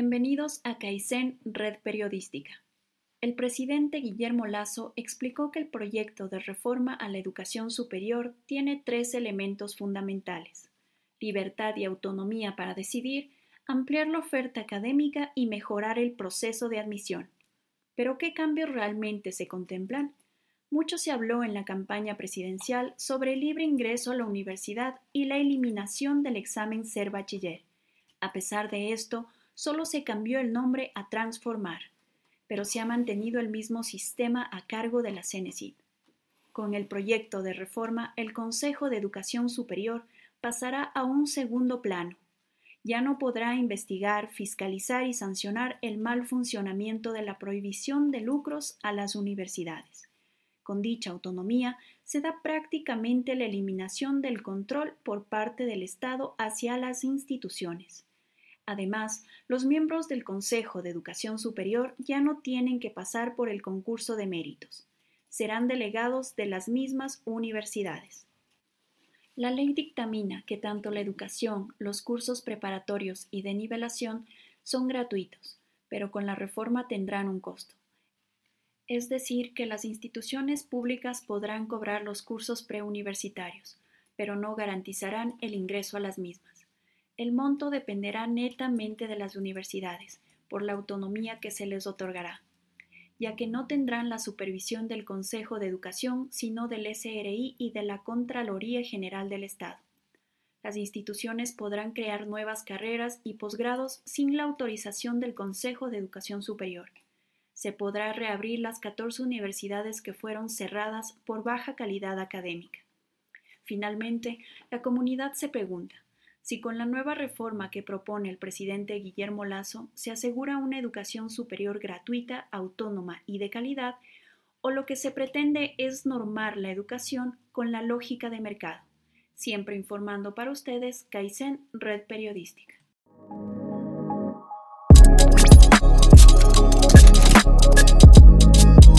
Bienvenidos a Kaizen Red Periodística. El presidente Guillermo Lazo explicó que el proyecto de reforma a la educación superior tiene tres elementos fundamentales: libertad y autonomía para decidir, ampliar la oferta académica y mejorar el proceso de admisión. Pero ¿qué cambios realmente se contemplan? Mucho se habló en la campaña presidencial sobre el libre ingreso a la universidad y la eliminación del examen ser bachiller. A pesar de esto, solo se cambió el nombre a Transformar, pero se ha mantenido el mismo sistema a cargo de la CENESID. Con el proyecto de reforma, el Consejo de Educación Superior pasará a un segundo plano. Ya no podrá investigar, fiscalizar y sancionar el mal funcionamiento de la prohibición de lucros a las universidades. Con dicha autonomía se da prácticamente la eliminación del control por parte del Estado hacia las instituciones. Además, los miembros del Consejo de Educación Superior ya no tienen que pasar por el concurso de méritos. Serán delegados de las mismas universidades. La ley dictamina que tanto la educación, los cursos preparatorios y de nivelación son gratuitos, pero con la reforma tendrán un costo. Es decir, que las instituciones públicas podrán cobrar los cursos preuniversitarios, pero no garantizarán el ingreso a las mismas. El monto dependerá netamente de las universidades, por la autonomía que se les otorgará, ya que no tendrán la supervisión del Consejo de Educación, sino del SRI y de la Contraloría General del Estado. Las instituciones podrán crear nuevas carreras y posgrados sin la autorización del Consejo de Educación Superior. Se podrá reabrir las 14 universidades que fueron cerradas por baja calidad académica. Finalmente, la comunidad se pregunta, si con la nueva reforma que propone el presidente Guillermo Lazo se asegura una educación superior gratuita, autónoma y de calidad, o lo que se pretende es normar la educación con la lógica de mercado. Siempre informando para ustedes, Kaizen Red Periodística.